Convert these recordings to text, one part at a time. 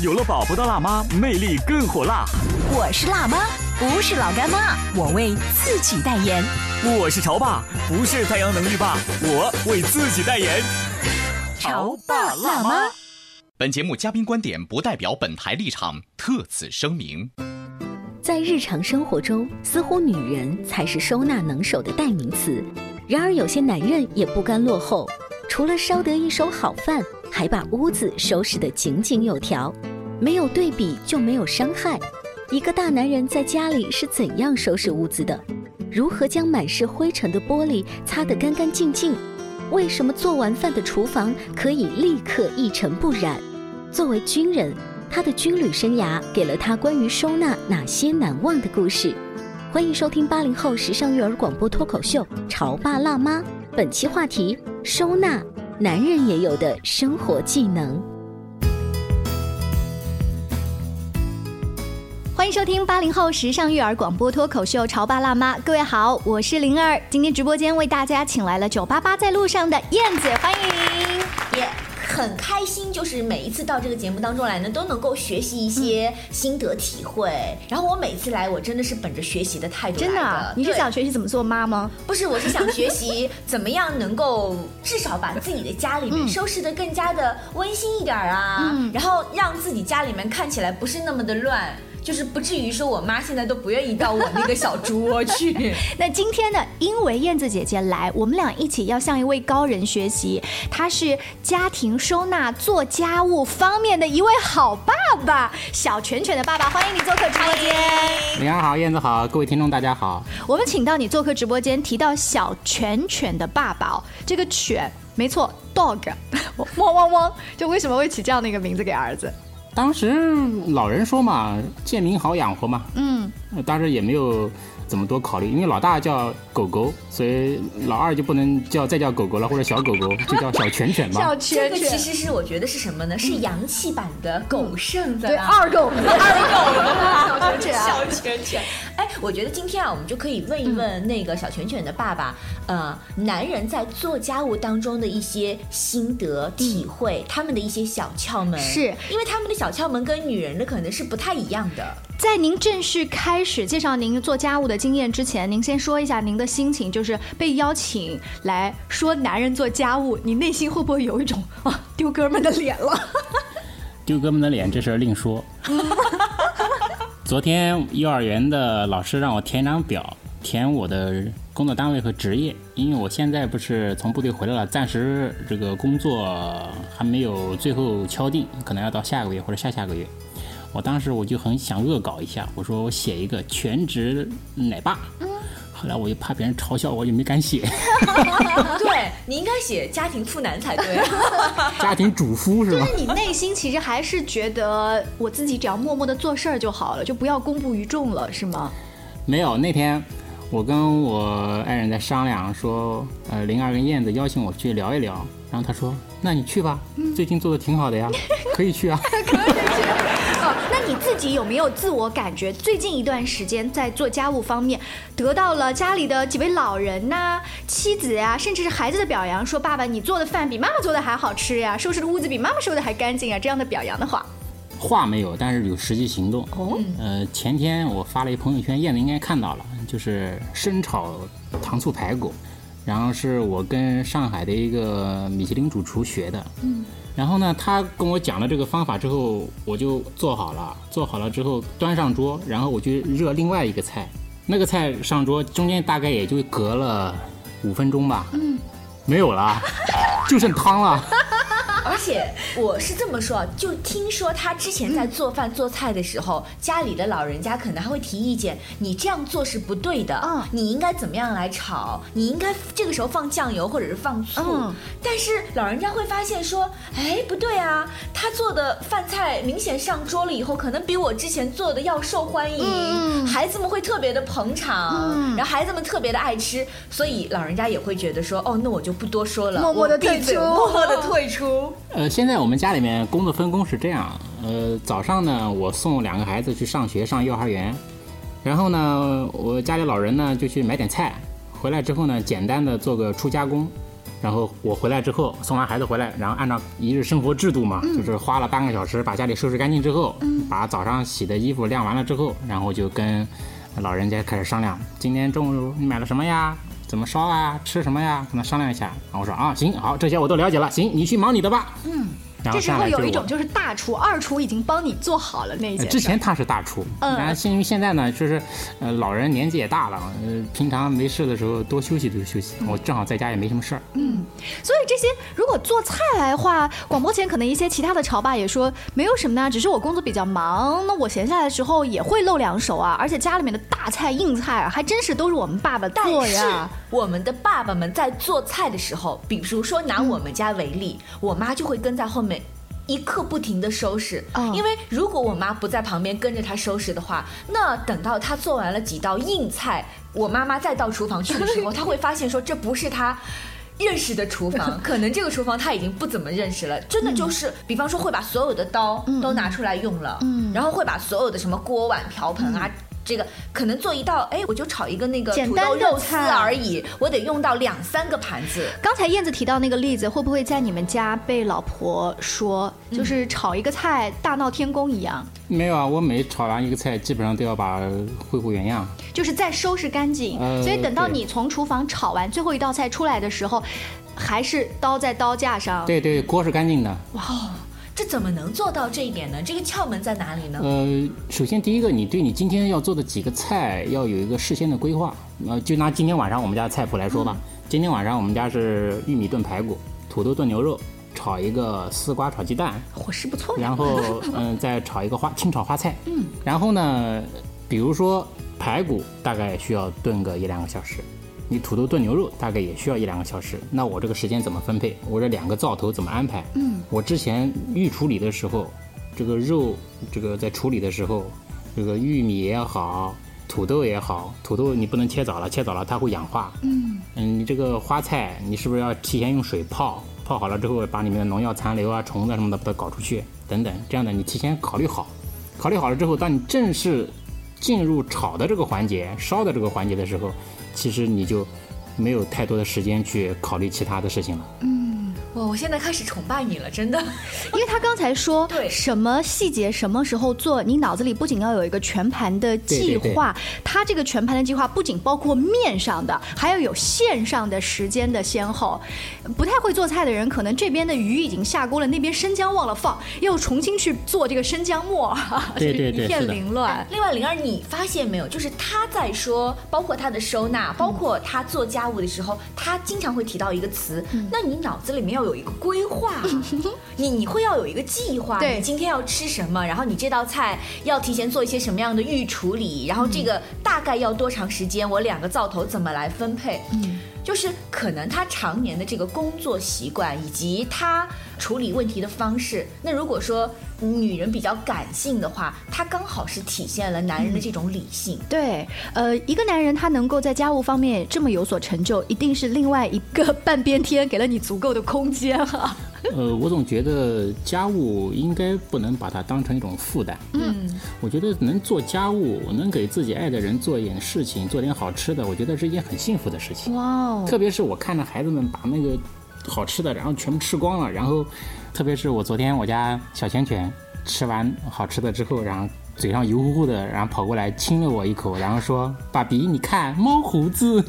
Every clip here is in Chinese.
有了宝宝的辣妈魅力更火辣。我是辣妈，不是老干妈，我为自己代言。我是潮爸，不是太阳能浴霸，我为自己代言。潮爸辣妈。本节目嘉宾观点不代表本台立场，特此声明。在日常生活中，似乎女人才是收纳能手的代名词。然而，有些男人也不甘落后，除了烧得一手好饭，还把屋子收拾得井井有条。没有对比就没有伤害。一个大男人在家里是怎样收拾屋子的？如何将满是灰尘的玻璃擦得干干净净？为什么做完饭的厨房可以立刻一尘不染？作为军人，他的军旅生涯给了他关于收纳哪些难忘的故事？欢迎收听八零后时尚育儿广播脱口秀《潮爸辣妈》，本期话题：收纳，男人也有的生活技能。欢迎收听八零后时尚育儿广播脱口秀《潮爸辣妈》，各位好，我是灵儿。今天直播间为大家请来了九八八在路上的燕子，欢迎。也很开心，就是每一次到这个节目当中来呢，都能够学习一些心得体会。然后我每次来，我真的是本着学习的态度来真的啊，你是想学习怎么做妈吗？不是，我是想学习怎么样能够至少把自己的家里面收拾的更加的温馨一点儿啊，嗯然后让自己家里面看起来不是那么的乱。就是不至于说我妈现在都不愿意到我那个小猪窝去。那今天呢，因为燕子姐姐来，我们俩一起要向一位高人学习，他是家庭收纳、做家务方面的一位好爸爸，小拳拳的爸爸，欢迎你做客直播间。林儿好，燕子好，各位听众大家好。我们请到你做客直播间，提到小拳拳的爸爸哦，这个犬没错，dog，汪汪汪，就为什么会起这样的一个名字给儿子？当时老人说嘛，贱民好养活嘛，嗯，呃当时也没有怎么多考虑，因为老大叫狗狗，所以老二就不能叫再叫狗狗了，或者小狗狗，就叫小犬犬吧。小犬犬，这，个其实是我觉得是什么呢？是洋气版的狗剩的对二狗，二狗，小拳拳啊，小拳拳。哎，我觉得今天啊，我们就可以问一问那个小犬犬的爸爸，呃，男人在做家务当中的一些心得体会，他们的一些小窍门，是因为他们的小窍门跟女人的可能是不太一样的。在您正式开始介绍您做家务的经验之前，您先说一下您的心情，就是被邀请来说男人做家务，你内心会不会有一种 啊丢哥们的脸了？丢哥们的脸，这事儿另说。昨天幼儿园的老师让我填一张表，填我的工作单位和职业，因为我现在不是从部队回来了，暂时这个工作还没有最后敲定，可能要到下个月或者下下个月。我当时我就很想恶搞一下，我说我写一个全职奶爸，后来我又怕别人嘲笑我，就没敢写 对你应该写家庭妇男才对。家庭主夫是吧？你内心其实还是觉得我自己只要默默的做事儿就好了，就不要公布于众了，是吗？没有，那天我跟我爱人在商量说，呃，灵儿跟燕子邀请我去聊一聊，然后他说，那你去吧，最近做的挺好的呀，可以去啊。哦，那你自己有没有自我感觉？最近一段时间在做家务方面，得到了家里的几位老人呐、妻子呀、甚至是孩子的表扬，说爸爸你做的饭比妈妈做的还好吃呀，收拾的屋子比妈妈收的还干净啊，这样的表扬的话，话没有，但是有实际行动。哦，呃，前天我发了一朋友圈，燕子应该看到了，就是生炒糖醋排骨，然后是我跟上海的一个米其林主厨学的。嗯，然后呢，他跟我讲了这个方法之后，我就做好了，做好了之后端上桌，然后我去热另外一个菜，那个菜上桌中间大概也就隔了五分钟吧，嗯，没有了，就剩汤了。而且我是这么说，就听说他之前在做饭做菜的时候，家里的老人家可能还会提意见，你这样做是不对的，嗯你应该怎么样来炒？你应该这个时候放酱油或者是放醋。嗯但是老人家会发现说，哎，不对啊，他做的饭菜明显上桌了以后，可能比我之前做的要受欢迎，嗯孩子们会特别的捧场，然后孩子们特别的爱吃，所以老人家也会觉得说，哦，那我就不多说了，默默地我闭嘴退出默默的退出。呃，现在我们家里面工作分工是这样，呃，早上呢，我送两个孩子去上学，上幼儿园，然后呢，我家里老人呢就去买点菜，回来之后呢，简单的做个初加工，然后我回来之后送完孩子回来，然后按照一日生活制度嘛，就是花了半个小时把家里收拾干净之后，把早上洗的衣服晾完了之后，然后就跟老人家开始商量，今天中午你买了什么呀？怎么烧啊？吃什么呀？跟他商量一下。然后我说啊，行，好，这些我都了解了，行，你去忙你的吧。嗯，这时候有一种就是大厨、二厨已经帮你做好了那一呃件事。之前他是大厨，嗯然后现因为现在呢，就是呃老人年纪也大了，呃平常没事的时候多休息多休息。嗯我正好在家也没什么事儿，嗯所以这些如果做菜来话，广播前可能一些其他的潮爸也说没有什么呢，只是我工作比较忙，那我闲下来的时候也会露两手啊，而且家里面的大菜硬菜啊，还真是都是我们爸爸但是做呀。我们的爸爸们在做菜的时候，比如说拿我们家为例，我妈就会跟在后面。一刻不停的收拾，哦因为如果我妈不在旁边跟着她收拾的话，那等到她做完了几道硬菜，我妈妈再到厨房去的时候，她会发现说这不是她。认识的厨房，可能这个厨房她已经不怎么认识了，真的就是，比方说会把所有的刀都拿出来用了，嗯。然后会把所有的什么锅碗瓢盆啊，这个可能做一道，哎，我就炒一个那个土简单肉丝而已，我得用到两三个盘子。刚才燕子提到那个例子，会不会在你们家被老婆说，就是炒一个菜大闹天宫一样，没有啊，我每炒完一个菜，基本上都要把恢复原样。就是再收拾干净？呃所以等到你从厨房炒完最后一道菜出来的时候，还是刀在刀架上。对对，锅是干净的。这怎么能做到这一点呢？这个窍门在哪里呢？呃，首先第一个，你对你今天要做的几个菜要有一个事先的规划。呃，就拿今天晚上我们家的菜谱来说吧，今天晚上我们家是玉米炖排骨、土豆炖牛肉，炒一个丝瓜炒鸡蛋，伙食不错。然后 嗯，再炒一个花清炒花菜。嗯，然后呢，比如说排骨大概需要炖个一两个小时，你土豆炖牛肉大概也需要一两个小时。那我这个时间怎么分配？我这两个灶头怎么安排？嗯，我之前预处理的时候，这个肉这个在处理的时候，这个玉米也好。土豆也好，土豆你不能切早了，切早了它会氧化。嗯你这个花菜你是不是要提前用水泡？泡好了之后，把里面的农药残留啊、虫子什么的把它搞出去，等等，这样的你提前考虑好。考虑好了之后，当你正式进入炒的这个环节、烧的这个环节的时候，其实你就没有太多的时间去考虑其他的事情了。哇，我现在开始崇拜你了，真的。因为他刚才说 对什么细节什么时候做，你脑子里不仅要有一个全盘的计划，他这个全盘的计划不仅包括面上的，还要有线上的时间的先后。不太会做菜的人，可能这边的鱼已经下锅了，那边生姜忘了放，又重新去做这个生姜末，对对对一片凌乱。另外，灵儿，你发现没有，就是他在说，包括他的收纳，包括他做家务的时候，他经常会提到一个词。那你脑子里面要有一个规划，你你会要有一个计划，对你今天要吃什么，然后你这道菜要提前做一些什么样的预处理，然后这个大概要多长时间，我两个灶头怎么来分配？嗯。就是可能他常年的这个工作习惯以及他处理问题的方式，那如果说女人比较感性的话，她刚好是体现了男人的这种理性。对，呃，一个男人他能够在家务方面这么有所成就，一定是另外一个半边天给了你足够的空间哈、呃，我总觉得家务应该不能把它当成一种负担。嗯，我觉得能做家务，能给自己爱的人做一点事情，做点好吃的，我觉得是一件很幸福的事情。哇哦，特别是我看着孩子们把那个好吃的，然后全部吃光了，然后，特别是我昨天我家小拳拳吃完好吃的之后，然后嘴上油乎乎的，然后跑过来亲了我一口，然后说：“爸比，你看猫胡子。”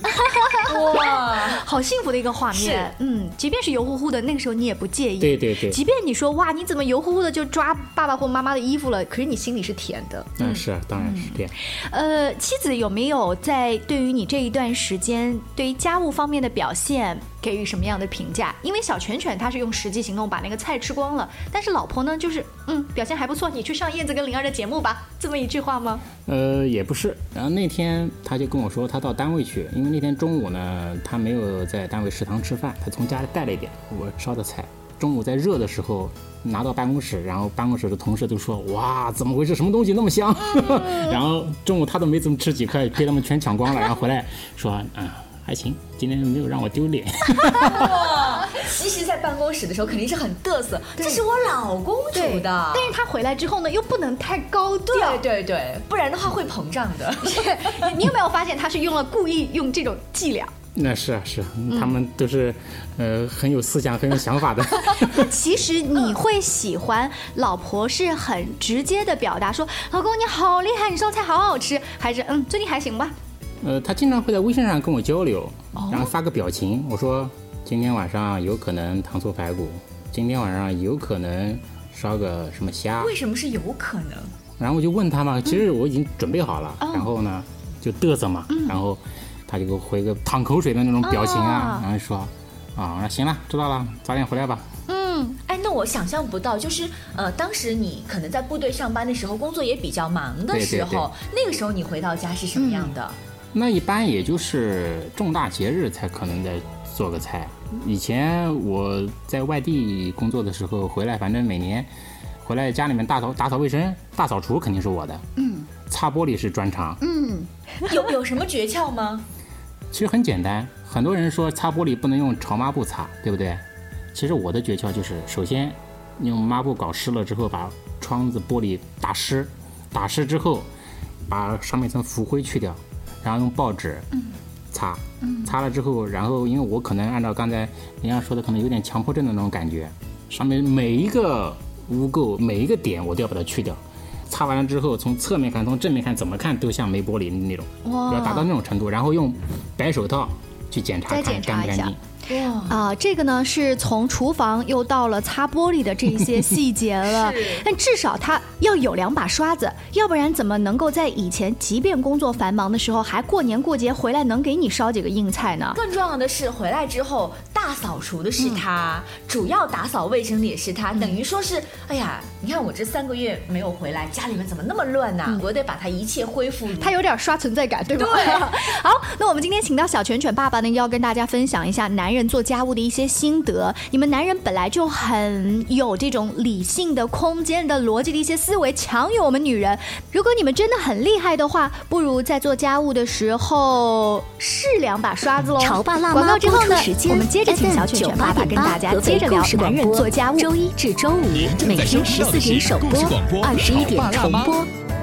哇，好幸福的一个画面。是嗯，即便是油乎乎的，那个时候你也不介意。对对对，即便你说哇，你怎么油乎乎的就抓爸爸或妈妈的衣服了？可是你心里是甜的。嗯是啊，当然是这样。呃，妻子有没有在对于你这一段时间对于家务方面的表现给予什么样的评价？因为小拳拳他是用实际行动把那个菜吃光了，但是老婆呢，就是嗯表现还不错，你去上燕子跟灵儿的节目吧，这么一句话吗？呃，也不是。然后那天他就跟我说，他到单位去，因为那天中午呢，他没有在单位食堂吃饭，他从家里带了一点我烧的菜。中午在热的时候拿到办公室，然后办公室的同事都说：“哇，怎么回事？什么东西那么香？” 然后中午他都没怎么吃几块，被他们全抢光了。然后回来说：“嗯，还行，今天没有让我丢脸。哇！其实，在办公室的时候肯定是很嘚瑟，这是我老公煮的。但是他回来之后呢，又不能太高调。对对对，不然的话会膨胀的。你有没有发现他是用了故意用这种伎俩？”那是啊，是啊，他们都是，呃，很有思想、很有想法的。其实你会喜欢老婆是很直接的表达说：“老公你好厉害，你烧菜好好吃。”还是嗯，最近还行吧？呃，他经常会在微信上跟我交流，然后发个表情。我说今天晚上有可能糖醋排骨，今天晚上有可能烧个什么虾。为什么是有可能？然后我就问他嘛，其实我已经准备好了，然后呢就嘚瑟嘛，然后他就给我回个淌口水的那种表情啊，然后说啊，那行了，知道了，早点回来吧。嗯，哎，那我想象不到，就是呃，当时你可能在部队上班的时候，工作也比较忙的对对时候，那个时候你回到家是什么样的？那一般也就是重大节日才可能再做个菜。以前我在外地工作的时候，回来反正每年回来家里面大扫打扫卫生，大扫除肯定是我的。嗯，擦玻璃是专长。嗯，有有什么诀窍吗？其实很简单，很多人说擦玻璃不能用潮抹布擦，对不对？其实我的诀窍就是，首先用抹布搞湿了之后，把窗子玻璃打湿，打湿之后，把上面一层浮灰去掉，然后用报纸擦，擦了之后，然后因为我可能按照刚才人家说的，可能有点强迫症的那种感觉，上面每一个污垢、每一个点我都要把它去掉。擦完了之后，从侧面看、从正面看，怎么看都像没玻璃那种，要达到那种程度，然后用白手套去检查再看干不干净。哇，啊，这个呢是从厨房又到了擦玻璃的这些 细节了。是，但至少他要有两把刷子，要不然怎么能够在以前即便工作繁忙的时候，还过年过节回来能给你烧几个硬菜呢？更重要的是，回来之后大扫除的是他，主要打扫卫生的也是他，等于说是，哎呀，你看我这三个月没有回来，家里面怎么那么乱呐、我得把它一切恢复。他有点刷存在感，对吧？对。好，那我们今天请到小拳拳爸爸呢，要跟大家分享一下男人做家务的一些心得。你们男人本来就很有这种理性的、空间的、逻辑的一些思维，强于我们女人。如果你们真的很厉害的话，不如在做家务的时候试两把刷子喽。潮爸辣广妈播告之后呢出时，间我们接着请小拳拳爸爸跟大家接着聊男人做家务。周一至周五每天十四点首播，二十一点重播。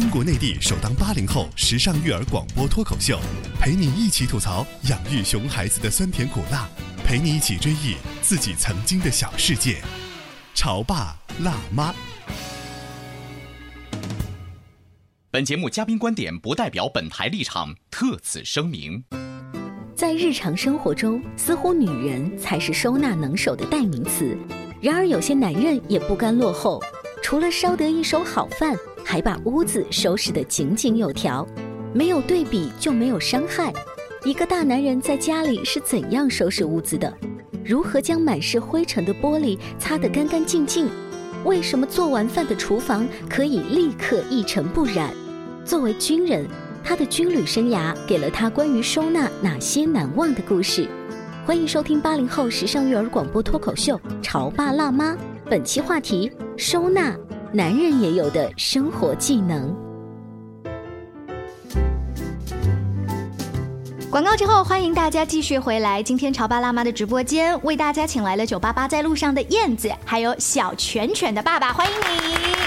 中国内地首档八零后时尚育儿广播脱口秀，陪你一起吐槽养育熊孩子的酸甜苦辣，陪你一起追忆自己曾经的小世界。潮爸辣妈。本节目嘉宾观点不代表本台立场，特此声明。在日常生活中，似乎女人才是收纳能手的代名词。然而，有些男人也不甘落后，除了烧得一手好饭，还把屋子收拾得井井有条。没有对比就没有伤害。一个大男人在家里是怎样收拾屋子的？如何将满是灰尘的玻璃擦得干干净净？为什么做完饭的厨房可以立刻一尘不染？作为军人，他的军旅生涯给了他关于收纳哪些难忘的故事？欢迎收听八零后时尚育儿广播脱口秀《潮爸辣妈》，本期话题：收纳，男人也有的生活技能。广告之后，欢迎大家继续回来。今天潮爸辣妈的直播间为大家请来了九八八在路上的燕子，还有小拳拳的爸爸，欢迎你。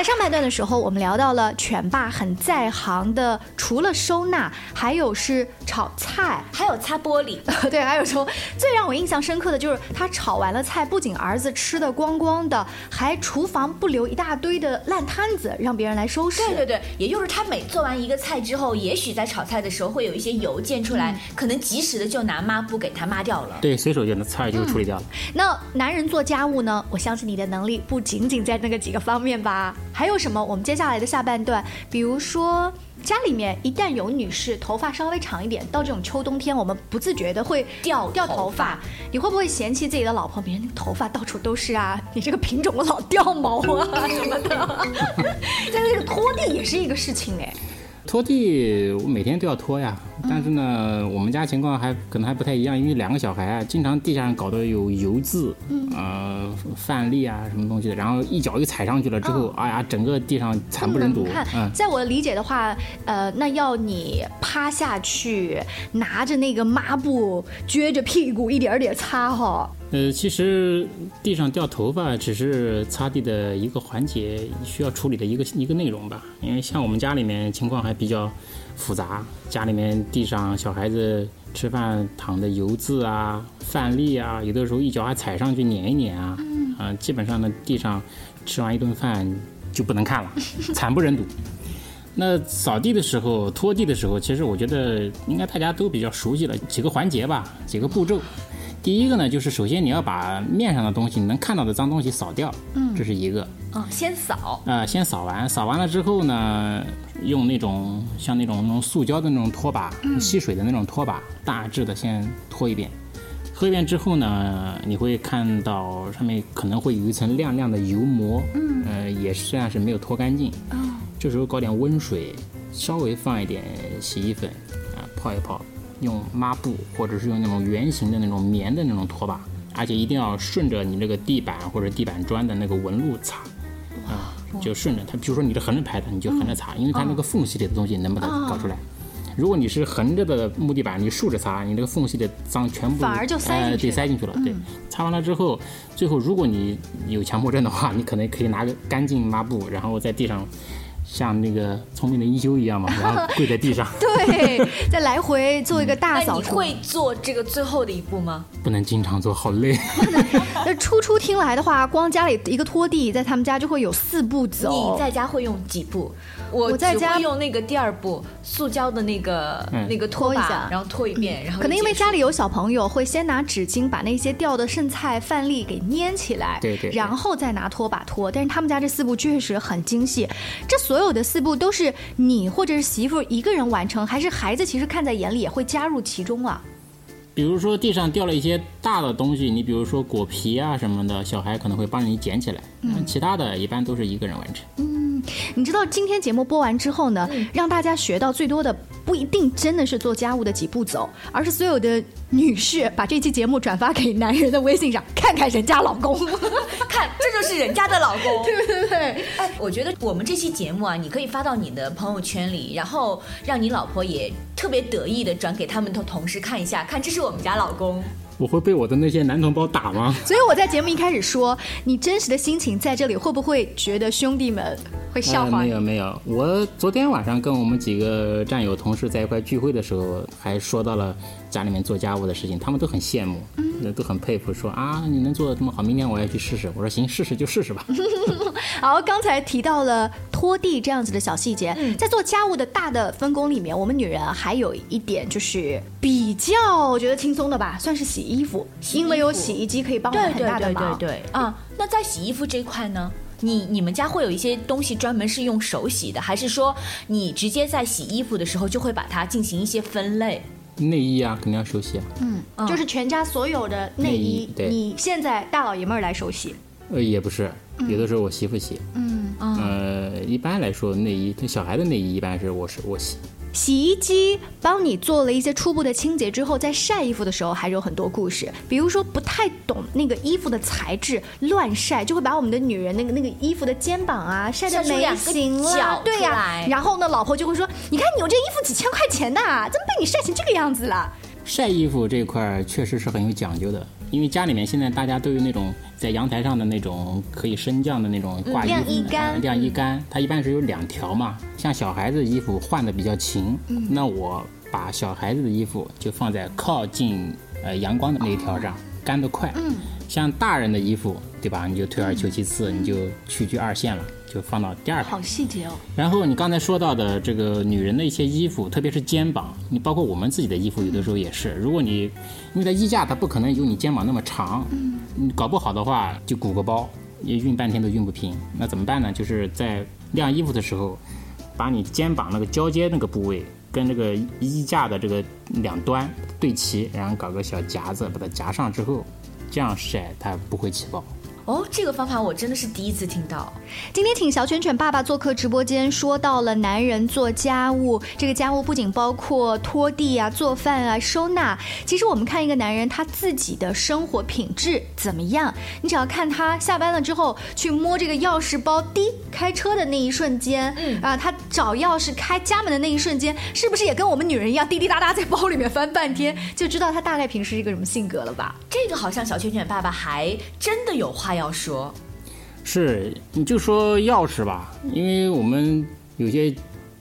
在上半段的时候，我们聊到了犬爸很在行的，除了收纳，还有是炒菜，还有擦玻璃。对，还有说最让我印象深刻的就是他炒完了菜，不仅儿子吃的光光的，还厨房不留一大堆的烂摊子，让别人来收拾。对对对，也就是他每做完一个菜之后，也许在炒菜的时候会有一些油溅出来，可能及时的就拿抹布给他抹掉了。对，随手就能菜就处理掉了。那男人做家务呢？我相信你的能力不仅仅在那个几个方面吧？还有什么？我们接下来的下半段，比如说家里面一旦有女士头发稍微长一点，到这种秋冬天，我们不自觉的会掉掉头发，你会不会嫌弃自己的老婆？别人头发到处都是啊，你这个品种老掉毛啊什么的。但是这个拖地也是一个事情哎。拖地我每天都要拖呀，但是呢，我们家情况还可能还不太一样，因为两个小孩啊，经常地上搞得有油渍，呃，饭粒啊什么东西的，然后一脚一踩上去了之后，哎呀，整个地上惨不忍睹。看，在我理解的话，呃，那要你趴下去，拿着那个抹布，撅着屁股一点点擦哈。呃，其实地上掉头发只是擦地的一个环节，需要处理的一个一个内容吧。因为像我们家里面情况还比较复杂，家里面地上小孩子吃饭淌的油渍啊、饭粒啊，有的时候一脚还踩上去碾一碾啊，嗯，基本上呢，地上吃完一顿饭就不能看了，惨不忍睹。那扫地的时候、拖地的时候，其实我觉得应该大家都比较熟悉了，几个环节吧，几个步骤。第一个呢，就是首先你要把面上的东西，你能看到的脏东西扫掉，嗯，这是一个。啊，先扫。呃，先扫完，扫完了之后呢，用那种像那种那种塑胶的那种拖把，吸水的那种拖把，大致的先拖一遍。拖一遍之后呢，你会看到上面可能会有一层亮亮的油膜，嗯，呃，也算是没有拖干净。哦。这时候搞点温水，稍微放一点洗衣粉，啊，泡一泡。用抹布，或者是用那种圆形的那种棉的那种拖把，而且一定要顺着你这个地板或者地板砖的那个纹路擦，啊，就顺着它。比如说你是横着排的，你就横着擦，因为它那个缝隙里的东西能把它搞出来。如果你是横着的木地板，你竖着擦，你那个缝隙的脏全部反而就塞进去对塞进去了。对，擦完了之后，最后如果你有强迫症的话，你可能可以拿个干净抹布，然后在地上。像那个聪明的一休一样嘛，然后跪在地上，对，再来回做一个大扫除。你会做这个最后的一步吗？不能经常做，好累。那初初听来的话，光家里一个拖地，在他们家就会有四步走。你在家会用几步？我在家用那个第二步，塑胶的那个那个拖把，然后拖一遍，然后可能因为家里有小朋友，会先拿纸巾把那些掉的剩菜饭粒给粘起来，对对，然后再拿拖把拖。但是他们家这四步确实很精细，这所有的四步都是你或者是媳妇一个人完成，还是孩子其实看在眼里也会加入其中啊？比如说地上掉了一些大的东西，你比如说果皮啊什么的，小孩可能会帮你捡起来，嗯，其他的一般都是一个人完成。嗯，你知道今天节目播完之后呢，让大家学到最多的不一定真的是做家务的几步走，而是所有的女士把这期节目转发给男人的微信上，看看人家老公，看这就是人家的老公，对对对。哎，我觉得我们这期节目啊，你可以发到你的朋友圈里，然后让你老婆也特别得意的转给他们的同事看一下，看这是我们家老公。我会被我的那些男同胞打吗？所以我在节目一开始说，你真实的心情在这里，会不会觉得兄弟们会笑话？没有没有，我昨天晚上跟我们几个战友同事在一块聚会的时候，还说到了家里面做家务的事情，他们都很羡慕，嗯，都很佩服，说啊你能做的这么好，明天我要去试试。我说行，试试就试试吧。好，刚才提到了拖地这样子的小细节，在做家务的大的分工里面，我们女人还有一点就是比较我觉得轻松的吧，算是洗。衣服，因为有洗衣机可以帮我们很大的忙。对对对对啊，那在洗衣服这块呢，你你们家会有一些东西专门是用手洗的，还是说你直接在洗衣服的时候就会把它进行一些分类？内衣啊，肯定要手洗啊。嗯，就是全家所有的内衣，你现在大老爷们儿来手洗？呃，也不是，有的时候我媳妇洗。嗯，呃，一般来说内衣，小孩的内衣一般是我是我洗。洗衣机帮你做了一些初步的清洁之后，在晒衣服的时候还是有很多故事。比如说不太懂那个衣服的材质，乱晒就会把我们的女人那个那个衣服的肩膀啊晒得没形了。对呀，然后呢，老婆就会说你看你有这衣服几千块钱的，怎么被你晒成这个样子了？晒衣服这块儿确实是很有讲究的，因为家里面现在大家都有那种在阳台上的那种可以升降的那种挂衣服、晾衣杆呃晾衣杆，它一般是有两条嘛。像小孩子衣服换的比较勤，那我把小孩子的衣服就放在靠近呃阳光的那一条上，干得快。像大人的衣服，对吧？你就退而求其次，你就屈居二线了，就放到第二排。好细节哦。然后你刚才说到的这个女人的一些衣服，特别是肩膀，你包括我们自己的衣服，有的时候也是。如果你因为它衣架它不可能有你肩膀那么长，你搞不好的话就鼓个包，也熨半天都熨不平。那怎么办呢？就是在晾衣服的时候，把你肩膀那个交接那个部位跟这个衣架的这个两端对齐，然后搞个小夹子把它夹上之后，这样晒它不会起包。哦，这个方法我真的是第一次听到。今天请小卷卷爸爸做客直播间，说到了男人做家务，这个家务不仅包括拖地啊、做饭啊、收纳。其实我们看一个男人他自己的生活品质怎么样，你只要看他下班了之后去摸这个钥匙包，滴开车的那一瞬间，嗯啊，他找钥匙开家门的那一瞬间，是不是也跟我们女人一样滴滴答答在包里面翻半天，就知道他大概平时是一个什么性格了吧？这个好像小卷卷爸爸还真的有话要说。是，你就说钥匙吧，因为我们有些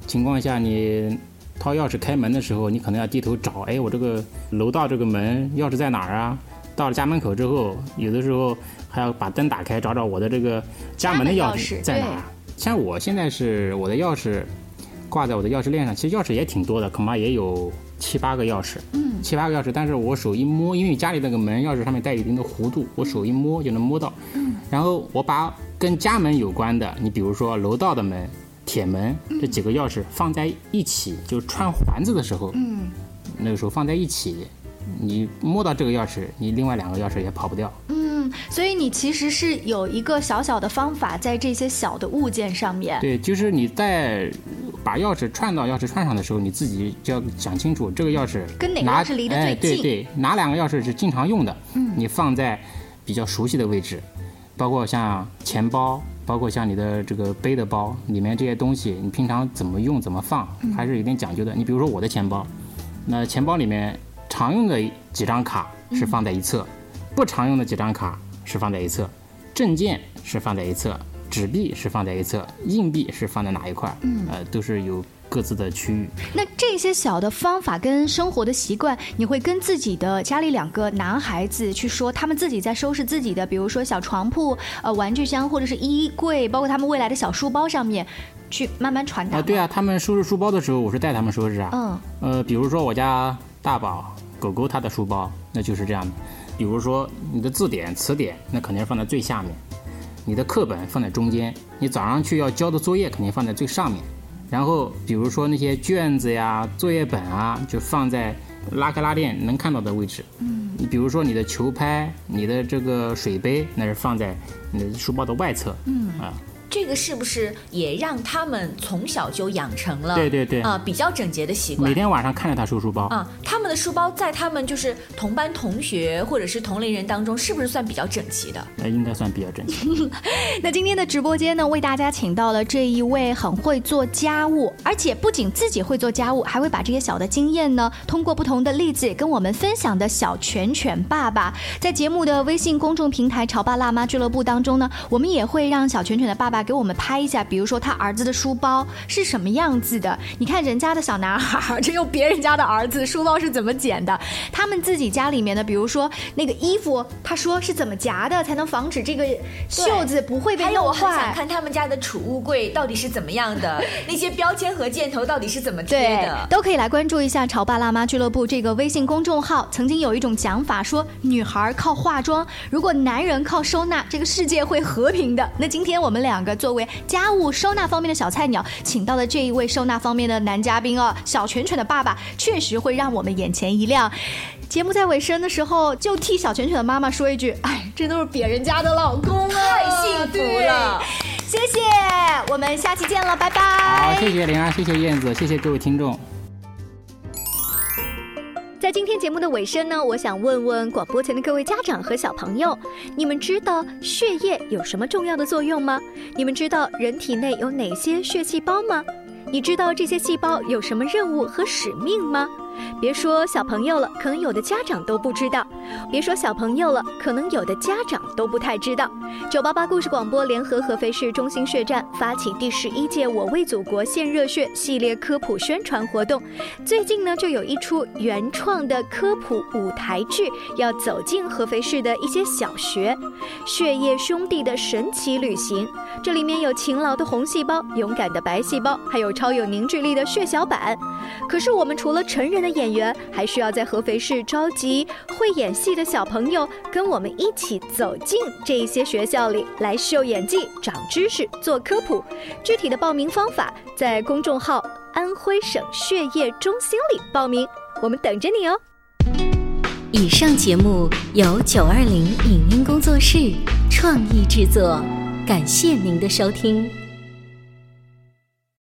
情况下，你掏钥匙开门的时候，你可能要低头找，哎，我这个楼道这个门钥匙在哪儿啊？到了家门口之后，有的时候还要把灯打开，找找我的这个家门的钥匙在哪儿。像我现在是我的钥匙挂在我的钥匙链上，其实钥匙也挺多的，恐怕也有七八个钥匙。嗯，七八个钥匙，但是我手一摸，因为家里那个门钥匙上面带有一定的弧度，我手一摸就能摸到。嗯，然后我把跟家门有关的，你比如说楼道的门、铁门这几个钥匙放在一起，就穿环子的时候，嗯，那个时候放在一起，你摸到这个钥匙，你另外两个钥匙也跑不掉。嗯，所以你其实是有一个小小的方法在这些小的物件上面。对，就是你在把钥匙串到钥匙串上的时候，你自己就要想清楚这个钥匙跟哪个钥匙离得哎最近对对，哪两个钥匙是经常用的，嗯，你放在比较熟悉的位置，包括像钱包，包括像你的这个背的包里面这些东西，你平常怎么用怎么放，还是有点讲究的。你比如说我的钱包，那钱包里面常用的几张卡是放在一侧，不常用的几张卡是放在一侧，证件是放在一侧，纸币是放在一侧，硬币是放在哪一块，嗯，呃，都是有各自的区域。那这些小的方法跟生活的习惯，你会跟自己的家里两个男孩子去说，他们自己在收拾自己的，比如说小床铺、呃玩具箱或者是衣柜，包括他们未来的小书包上面，去慢慢传达。对啊，他们收拾书包的时候，我是带他们收拾啊。嗯，呃，比如说我家大宝狗狗它的书包，那就是这样的。比如说你的字典、词典，那肯定是放在最下面；你的课本放在中间；你早上去要交的作业肯定放在最上面。然后比如说那些卷子呀、作业本啊，就放在拉开拉链能看到的位置。嗯，你比如说你的球拍、你的这个水杯，那是放在你的书包的外侧。嗯啊。这个是不是也让他们从小就养成了对对对啊、比较整洁的习惯每？天晚上看着他收书包，啊，他们的书包在他们就是同班同学或者是同龄人当中，是不是算比较整齐的？那应该算比较整齐。那今天的直播间呢，为大家请到了这一位很会做家务，而且不仅自己会做家务，还会把这些小的经验呢，通过不同的例子跟我们分享的小拳拳爸爸，在节目的微信公众平台“潮爸辣妈俱乐部”当中呢，我们也会让小拳拳的爸爸给我们拍一下，比如说他儿子的书包是什么样子的，你看人家的小男孩儿，这又别人家的儿子书包是怎么剪的，他们自己家里面的，比如说那个衣服，他说是怎么夹的，才能防止这个袖子不会被弄坏还有，我弄很想。看他们家的储物柜到底是怎么样的，那些标签和箭头到底是怎么贴对的，。都可以来关注一下“潮爸辣妈俱乐部”这个微信公众号。曾经有一种讲法说，女孩靠化妆，如果男人靠收纳，这个世界会和平的。那今天我们两个作为家务收纳方面的小菜鸟，请到的这一位收纳方面的男嘉宾哦，小犬犬的爸爸，确实会让我们眼前一亮。节目在尾声的时候，就替小犬犬的妈妈说一句：“哎，这都是别人家的老公啊，太幸福了谢谢，我们下期见了，拜拜。好，谢谢玲儿，谢谢燕子，谢谢各位听众。在今天节目的尾声呢，我想问问广播前的各位家长和小朋友，你们知道血液有什么重要的作用吗？你们知道人体内有哪些血细胞吗？你知道这些细胞有什么任务和使命吗？别说小朋友了，可能有的家长都不知道；别说小朋友了，可能有的家长都不太知道。九八八故事广播联合合肥市中心血站发起第十一届“我为祖国献热血”系列科普宣传活动。最近呢，就有一出原创的科普舞台剧要走进合肥市的一些小学，《血液兄弟的神奇旅行》。这里面有勤劳的红细胞、勇敢的白细胞，还有超有凝聚力的血小板。可是我们除了成人的演员，还需要在合肥市召集会演戏的小朋友，跟我们一起走进这些学校里来秀演技、长知识、做科普。具体的报名方法在公众号“安徽省血液中心”里报名，我们等着你哦。以上节目由九二零影音工作室创意制作，感谢您的收听。